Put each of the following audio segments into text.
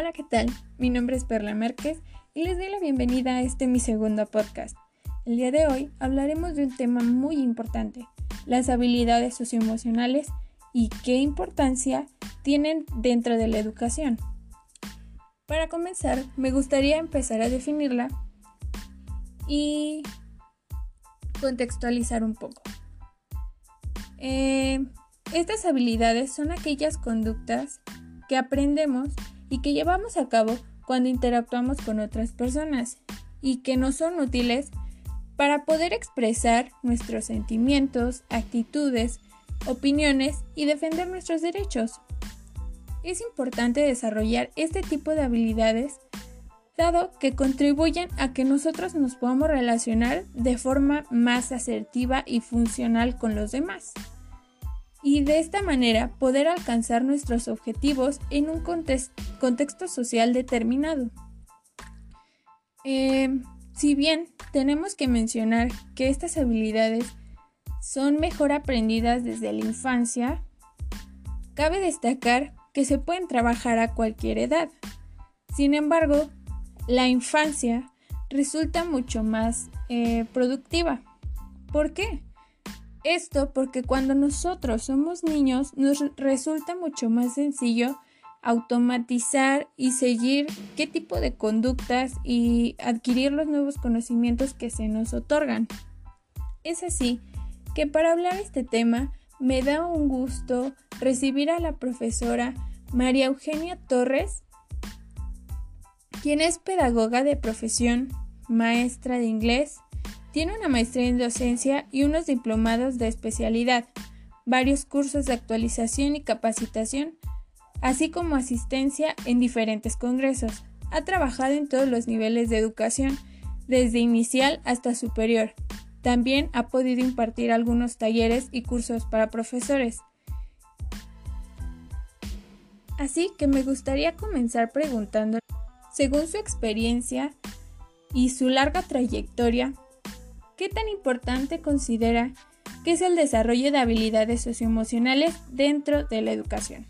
Hola, ¿qué tal? Mi nombre es Perla Márquez y les doy la bienvenida a este mi segundo podcast. El día de hoy hablaremos de un tema muy importante, las habilidades socioemocionales y qué importancia tienen dentro de la educación. Para comenzar, me gustaría empezar a definirla y contextualizar un poco. Eh, estas habilidades son aquellas conductas que aprendemos y que llevamos a cabo cuando interactuamos con otras personas y que nos son útiles para poder expresar nuestros sentimientos, actitudes, opiniones y defender nuestros derechos. Es importante desarrollar este tipo de habilidades dado que contribuyen a que nosotros nos podamos relacionar de forma más asertiva y funcional con los demás y de esta manera poder alcanzar nuestros objetivos en un contexto social determinado. Eh, si bien tenemos que mencionar que estas habilidades son mejor aprendidas desde la infancia, cabe destacar que se pueden trabajar a cualquier edad. Sin embargo, la infancia resulta mucho más eh, productiva. ¿Por qué? Esto porque cuando nosotros somos niños nos resulta mucho más sencillo automatizar y seguir qué tipo de conductas y adquirir los nuevos conocimientos que se nos otorgan. Es así que para hablar este tema me da un gusto recibir a la profesora María Eugenia Torres, quien es pedagoga de profesión, maestra de inglés, tiene una maestría en docencia y unos diplomados de especialidad, varios cursos de actualización y capacitación, así como asistencia en diferentes congresos. Ha trabajado en todos los niveles de educación, desde inicial hasta superior. También ha podido impartir algunos talleres y cursos para profesores. Así que me gustaría comenzar preguntando, según su experiencia y su larga trayectoria, ¿Qué tan importante considera que es el desarrollo de habilidades socioemocionales dentro de la educación?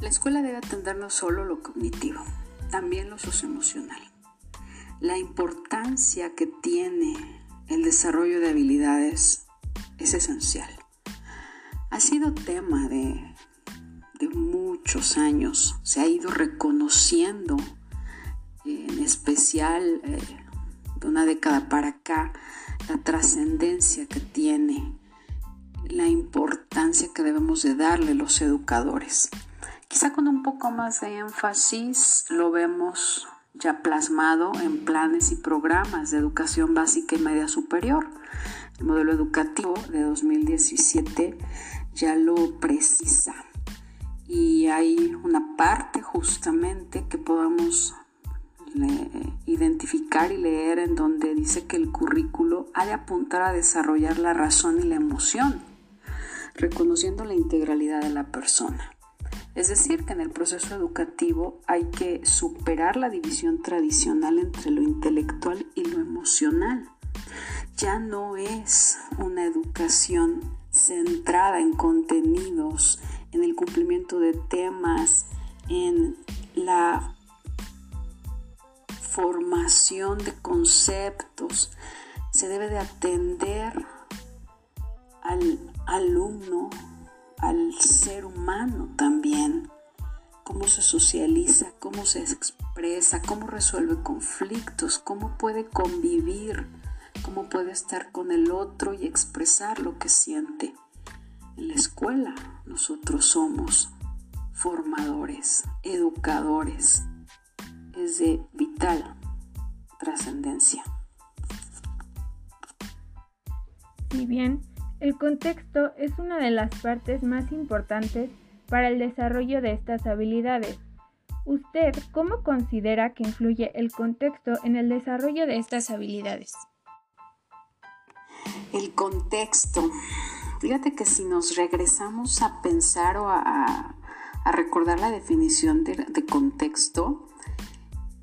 La escuela debe atender no solo lo cognitivo, también lo socioemocional. La importancia que tiene el desarrollo de habilidades es esencial. Ha sido tema de, muchos años, se ha ido reconociendo en especial eh, una década para acá, la trascendencia que tiene, la importancia que debemos de darle los educadores. Quizá con un poco más de énfasis lo vemos ya plasmado en planes y programas de educación básica y media superior. El modelo educativo de 2017 ya lo precisa y hay una parte justamente que podamos identificar y leer en donde dice que el currículo ha de apuntar a desarrollar la razón y la emoción, reconociendo la integralidad de la persona. Es decir, que en el proceso educativo hay que superar la división tradicional entre lo intelectual y lo emocional. Ya no es una educación centrada en contenidos, en el cumplimiento de temas, en la formación de conceptos, se debe de atender al alumno, al ser humano también, cómo se socializa, cómo se expresa, cómo resuelve conflictos, cómo puede convivir, cómo puede estar con el otro y expresar lo que siente. En la escuela nosotros somos formadores, educadores, es de vital trascendencia. Si bien el contexto es una de las partes más importantes para el desarrollo de estas habilidades, ¿usted cómo considera que influye el contexto en el desarrollo de estas habilidades? El contexto. Fíjate que si nos regresamos a pensar o a, recordar la definición de contexto,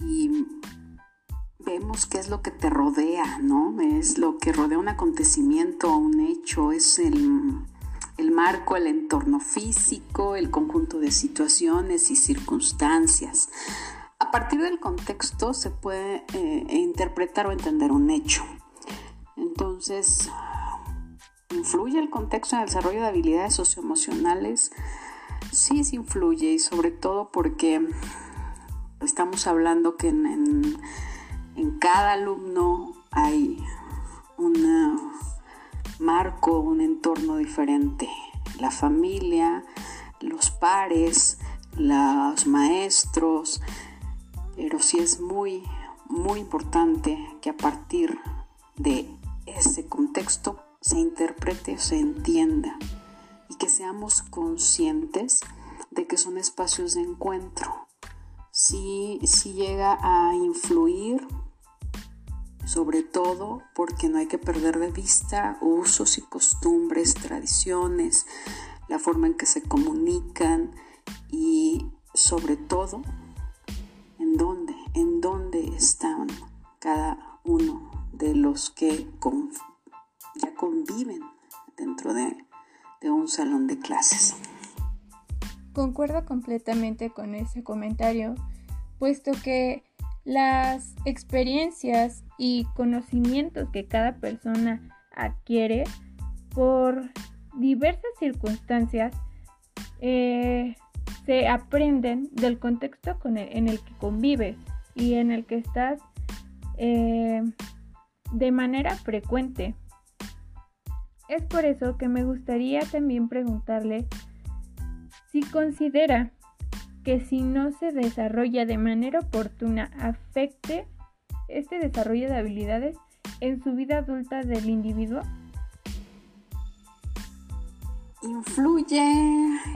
y vemos qué es lo que te rodea, ¿no? Es lo que rodea un acontecimiento, un hecho, es el, el marco, el entorno físico, el conjunto de situaciones y circunstancias. A partir del contexto se puede eh, interpretar o entender un hecho. Entonces, ¿influye el contexto en el desarrollo de habilidades socioemocionales? Sí, sí influye y sobre todo porque estamos hablando que en, en cada alumno hay un marco, un entorno diferente. La familia, los pares, los maestros, pero sí es muy, muy importante que a partir de ese contexto se interprete se entienda y que seamos conscientes de que son espacios de encuentro. Si, si llega a influir, sobre todo porque no hay que perder de vista usos y costumbres, tradiciones, la forma en que se comunican y sobre todo en dónde, en dónde están cada uno de los que ya conviven dentro de, de un salón de clases. Concuerdo completamente con ese comentario, puesto que las experiencias y conocimientos que cada persona adquiere por diversas circunstancias eh, se aprenden del contexto en el que convives y en el que estás eh, de manera frecuente. Es por eso que me gustaría también preguntarle si considera que si no se desarrolla de manera oportuna afecte este desarrollo de habilidades en su vida adulta del individuo. Influye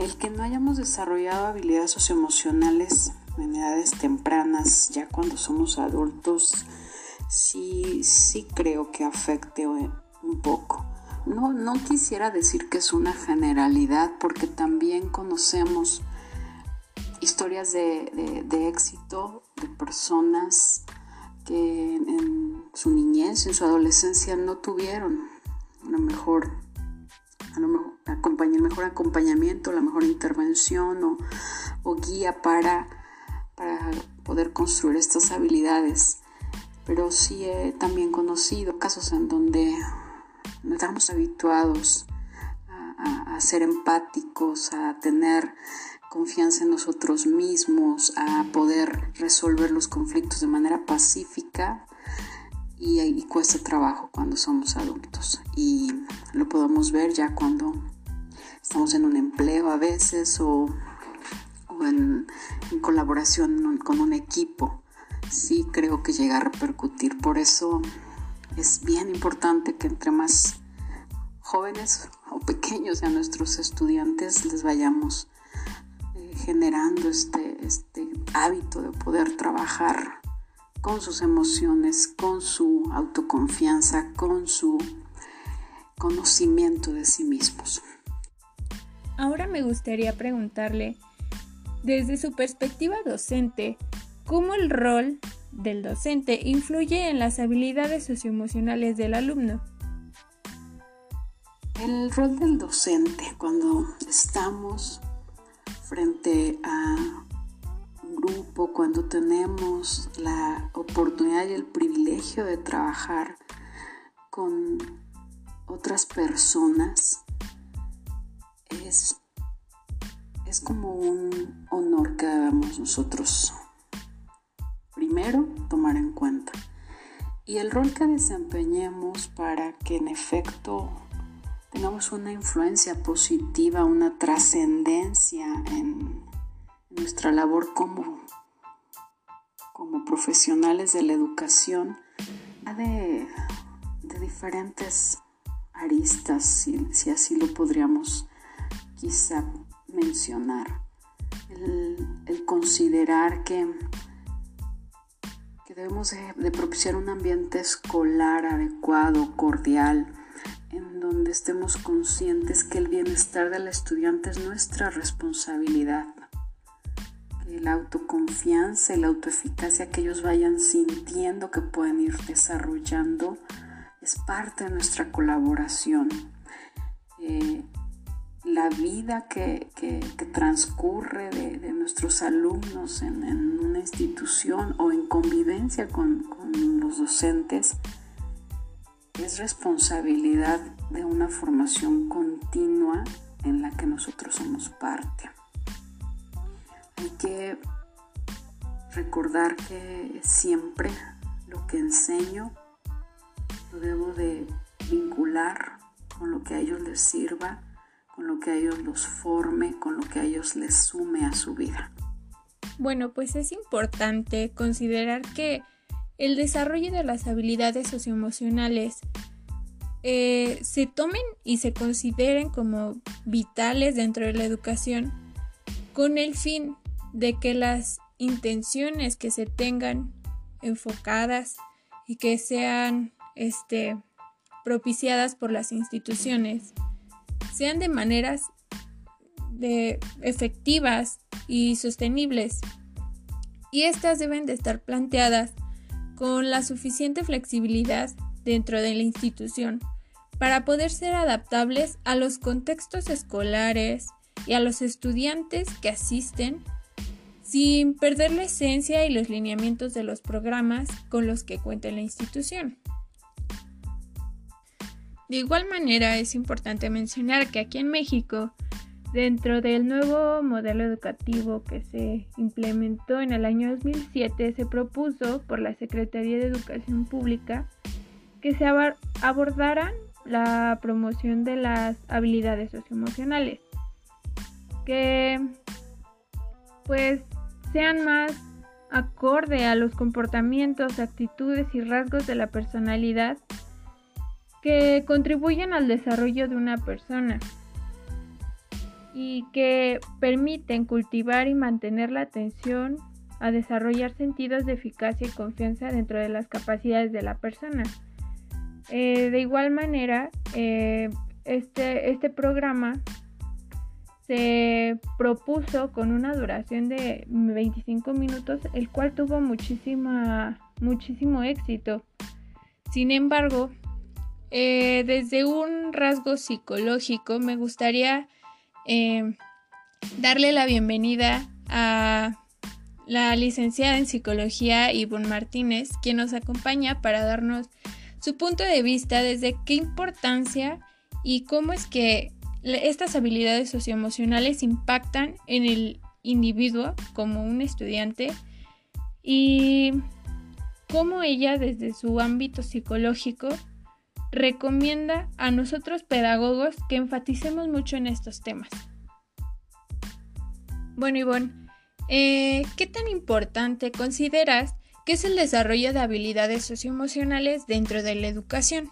el que no hayamos desarrollado habilidades socioemocionales en edades tempranas, ya cuando somos adultos, sí, sí creo que afecte un poco. No, no quisiera decir que es una generalidad, porque también conocemos historias de, de éxito de personas que en su niñez, en su adolescencia no tuvieron mejor a lo mejor, el mejor acompañamiento, la mejor intervención o, guía para, para, poder construir estas habilidades. Pero sí he también conocido casos en donde no estamos habituados a, ser empáticos, a tener confianza en nosotros mismos, a poder resolver los conflictos de manera pacífica y, cuesta trabajo cuando somos adultos. Y lo podemos ver ya cuando estamos en un empleo a veces o, en, colaboración con un equipo. Sí creo que llega a repercutir. Por eso es bien importante que entre más jóvenes o pequeños a nuestros estudiantes les vayamos eh, generando este, este hábito de poder trabajar con sus emociones, con su autoconfianza, con su conocimiento de sí mismos. Ahora me gustaría preguntarle, desde su perspectiva docente, ¿cómo el rol del docente influye en las habilidades socioemocionales del alumno? El rol del docente cuando estamos frente a grupo, cuando tenemos la oportunidad y el privilegio de trabajar con otras personas, es, es como un honor que debemos nosotros tomar en cuenta. Y el rol que desempeñemos para que en efecto tengamos una influencia positiva, una trascendencia en nuestra labor como, como profesionales de la educación de, diferentes aristas, si, así lo podríamos quizá mencionar. El, considerar que, debemos de propiciar un ambiente escolar adecuado, cordial, en donde estemos conscientes que el bienestar del estudiante es nuestra responsabilidad la autoconfianza y la autoeficacia que ellos vayan sintiendo que pueden ir desarrollando es parte de nuestra colaboración. Eh, la vida que, transcurre de, nuestros alumnos en, una institución o en convivencia con, con los docentes es responsabilidad de una formación continua en la que nosotros somos parte. Hay que recordar que siempre lo que enseño lo debo de vincular con lo que a ellos les sirva, con lo que a ellos los forme, con lo que a ellos les sume a su vida. Bueno, pues es importante considerar que el desarrollo de las habilidades socioemocionales eh, se tomen y se consideren como vitales dentro de la educación con el fin de que las intenciones que se tengan enfocadas y que sean este, propiciadas por las instituciones sean de maneras efectivas y sostenibles y estas deben de estar planteadas con la suficiente flexibilidad dentro de la institución para poder ser adaptables a los contextos escolares y a los estudiantes que asisten sin perder la esencia y los lineamientos de los programas con los que cuenta la institución. De igual manera es importante mencionar que aquí en México, dentro del nuevo modelo educativo que se implementó en el año 2007, se propuso por la Secretaría de Educación Pública que se abordaran la promoción de las habilidades socioemocionales, que pues sean más acorde a los comportamientos, actitudes y rasgos de la personalidad que contribuyen al desarrollo de una persona y que permiten cultivar y mantener la atención a desarrollar sentidos de eficacia y confianza dentro de las capacidades de la persona. Eh, de igual manera, eh, este, este programa se propuso con una duración de 25 minutos, el cual tuvo muchísima, muchísimo éxito. Sin embargo, eh, desde un rasgo psicológico, me gustaría darle la bienvenida a la licenciada en psicología Ivonne Martínez, quien nos acompaña para darnos su punto de vista desde qué importancia y cómo es que estas habilidades socioemocionales impactan en el individuo como un estudiante y cómo ella desde su ámbito psicológico recomienda a nosotros pedagogos que enfaticemos mucho en estos temas. Bueno, Ivonne, eh, ¿qué tan importante consideras ¿Qué es el desarrollo de habilidades socioemocionales dentro de la educación?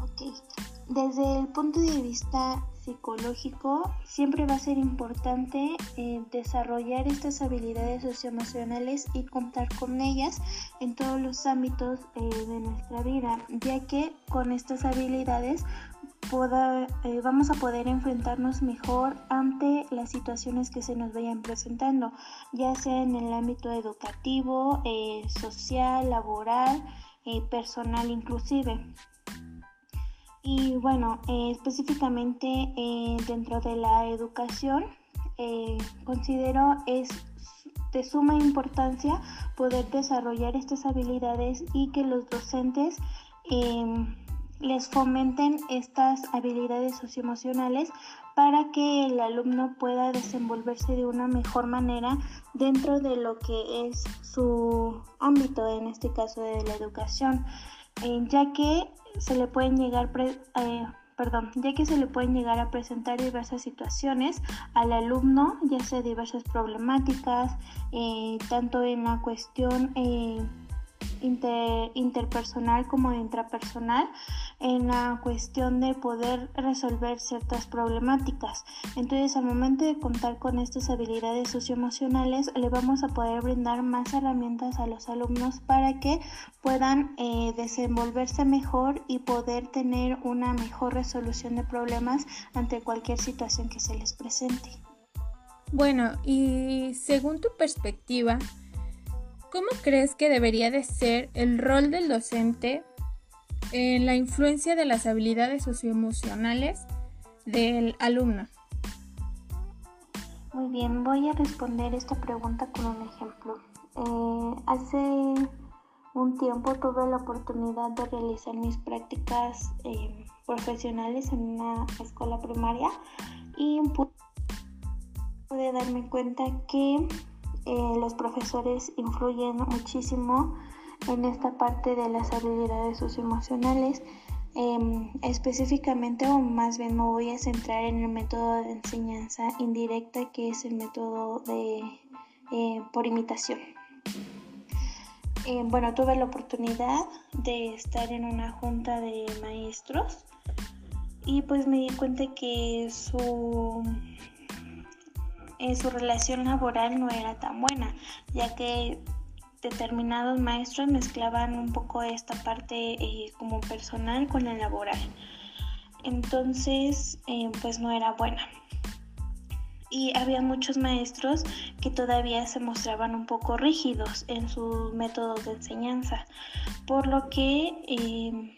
Ok, desde el punto de vista psicológico, siempre va a ser importante eh, desarrollar estas habilidades socioemocionales y contar con ellas en todos los ámbitos eh, de nuestra vida, ya que con estas habilidades eh, vamos a poder enfrentarnos mejor ante las situaciones que se nos vayan presentando, ya sea en el ámbito educativo, social, laboral, eh, personal inclusive. Y bueno, específicamente dentro de la educación, considero es de suma importancia poder desarrollar estas habilidades y que los docentes em, les fomenten estas habilidades socioemocionales para que el alumno pueda desenvolverse de una mejor manera dentro de lo que es su ámbito, en este caso de la educación, eh, ya que se le pueden llegar eh, perdón, ya que se le pueden llegar a presentar diversas situaciones al alumno, ya sea diversas problemáticas, eh, tanto en la cuestión interpersonal como intrapersonal en la cuestión de poder resolver ciertas problemáticas. Entonces, al momento de contar con estas habilidades socioemocionales, le vamos a poder brindar más herramientas a los alumnos para que puedan eh, desenvolverse mejor y poder tener una mejor resolución de problemas ante cualquier situación que se les presente. Bueno, y según tu perspectiva, ¿Cómo crees que debería de ser el rol del docente en la influencia de las habilidades socioemocionales del alumno. Muy bien, voy a responder esta pregunta con un ejemplo. Eh, hace un tiempo tuve la oportunidad de realizar mis prácticas eh, profesionales en una escuela primaria y pude darme cuenta que eh, los profesores influyen muchísimo en esta parte de las habilidades socioemocionales. Em, específicamente o más bien me voy a centrar en el método de enseñanza indirecta que es el método de eh, por imitación. Eh, bueno, tuve la oportunidad de estar en una junta de maestros y pues me di cuenta que su, eh, su relación laboral no era tan buena, ya que determinados maestros mezclaban un poco esta parte eh, como personal con la laboral. Entonces, pues no era buena y había muchos maestros que todavía se mostraban un poco rígidos en sus métodos de enseñanza, por lo que em,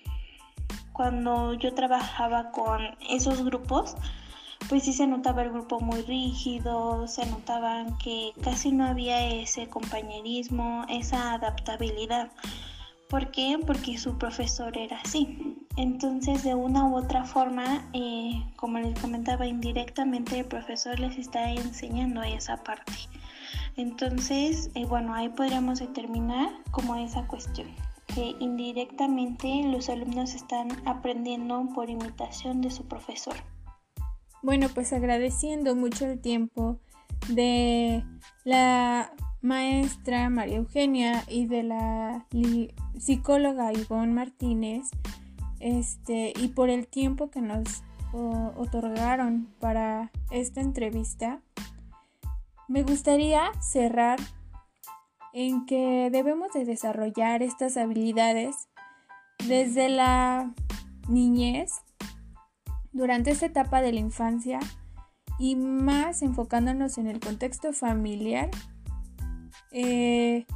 cuando yo trabajaba con esos grupos, pues sí se notaba el grupo muy rígido, se notaban que casi no había ese compañerismo, esa adaptabilidad. ¿Por qué? Porque su profesor era así. Entonces, de una u otra forma, eh, como les comentaba, indirectamente el profesor les está enseñando esa parte. Entonces, eh, bueno, ahí podríamos determinar como esa cuestión, que indirectamente los alumnos están aprendiendo por imitación de su profesor. Bueno, pues agradeciendo mucho el tiempo de la maestra María Eugenia y de la psicóloga Ivonne Martínez este, y por el tiempo que nos otorgaron para esta entrevista, me gustaría cerrar en que debemos de desarrollar estas habilidades desde la niñez, durante esta etapa de la infancia y más enfocándonos en el contexto familiar. Eh,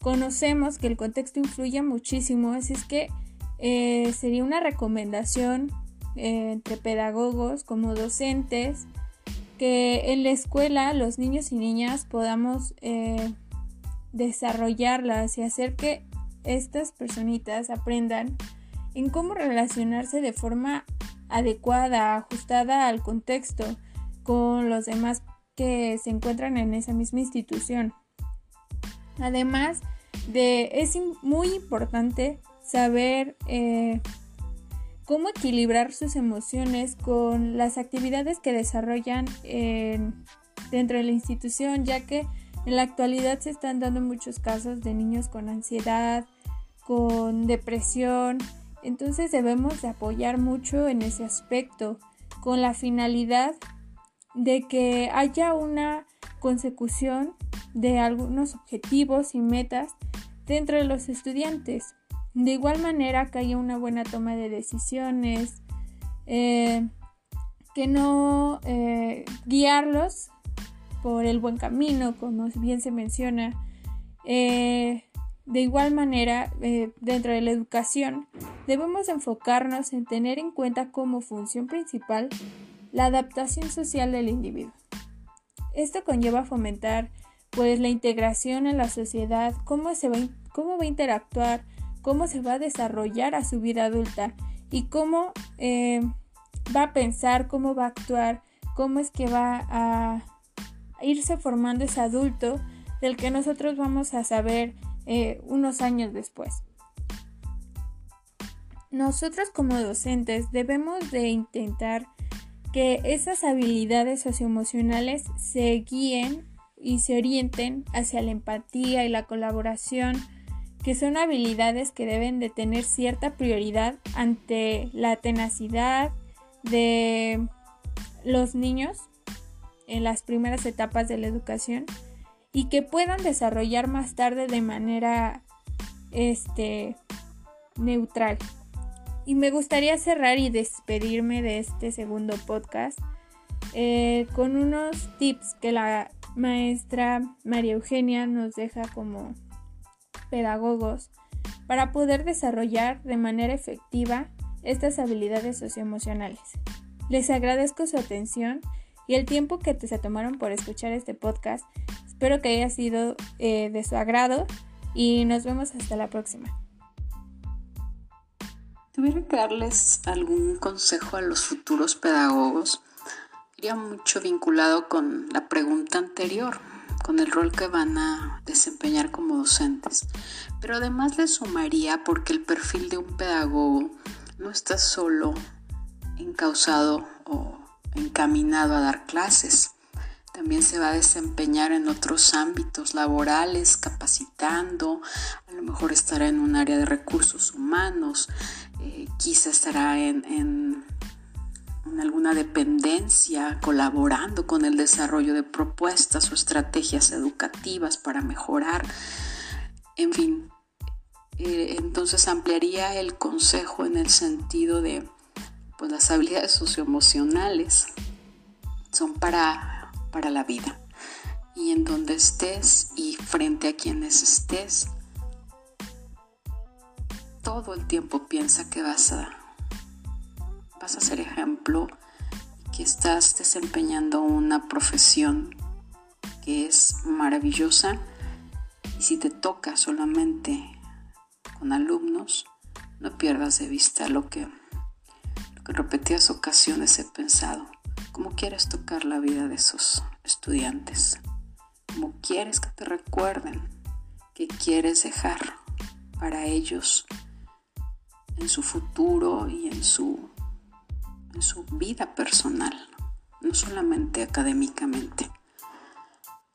conocemos que el contexto influye muchísimo, así es que eh, sería una recomendación eh, entre pedagogos como docentes que en la escuela los niños y niñas podamos desarrollarlas y hacer que estas personitas aprendan en cómo relacionarse de forma adecuada, ajustada al contexto con los demás que se encuentran en esa misma institución. Además de, es muy importante saber eh, cómo equilibrar sus emociones con las actividades que desarrollan dentro de la institución, ya que en la actualidad se están dando muchos casos de niños con ansiedad, con depresión, entonces debemos de apoyar mucho en ese aspecto con la finalidad de que haya una consecución de algunos objetivos y metas dentro de los estudiantes. De igual manera que haya una buena toma de decisiones, eh, que no eh, guiarlos por el buen camino, como bien se menciona. Eh, de igual manera, dentro de la educación, debemos enfocarnos en tener en cuenta como función principal la adaptación social del individuo. Esto conlleva fomentar pues la integración en la sociedad, cómo, se va, cómo va a interactuar cómo se va a desarrollar a su vida adulta y cómo eh, va a pensar, cómo va a actuar, cómo es que va a irse formando ese adulto del que nosotros vamos a saber eh, unos años después. Nosotros como docentes debemos de intentar que esas habilidades socioemocionales se guíen y se orienten hacia la empatía y la colaboración que son habilidades que deben de tener cierta prioridad ante la tenacidad de los niños en las primeras etapas de la educación y que puedan desarrollar más tarde de manera este neutral. Y me gustaría cerrar y despedirme de este segundo podcast eh, con unos tips que la maestra María Eugenia nos deja como pedagogos para poder desarrollar de manera efectiva estas habilidades socioemocionales. Les agradezco su atención y el tiempo que se tomaron por escuchar este podcast. Espero que haya sido eh, de su agrado y nos vemos hasta la próxima. Tuviera que darles algún consejo a los futuros pedagogos, iría mucho vinculado con la pregunta anterior, con el rol que van a desempeñar como docentes. Pero además le sumaría porque el perfil de un pedagogo no está solo encausado o encaminado a dar clases. También se va a desempeñar en otros ámbitos laborales, capacitando, a lo mejor estará en un área de recursos humanos, eh, quizá estará en, en, alguna dependencia, colaborando con el desarrollo de propuestas o estrategias educativas para mejorar. En fin, eh, entonces ampliaría el consejo en el sentido de pues las habilidades socioemocionales son para, para la vida. Y en donde estés y frente a quienes estés, todo el tiempo piensa que vas a, vas a ser ejemplo, que estás desempeñando una profesión que es maravillosa. Y si te toca solamente con alumnos, no pierdas de vista lo que en repetidas ocasiones he pensado, ¿cómo quieres tocar la vida de esos estudiantes? ¿Cómo quieres que te recuerden? ¿Qué quieres dejar para ellos en su futuro y en su, en su vida personal? No solamente académicamente.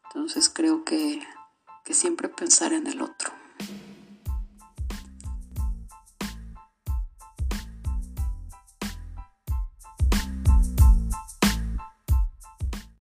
Entonces creo que, que siempre pensar en el otro.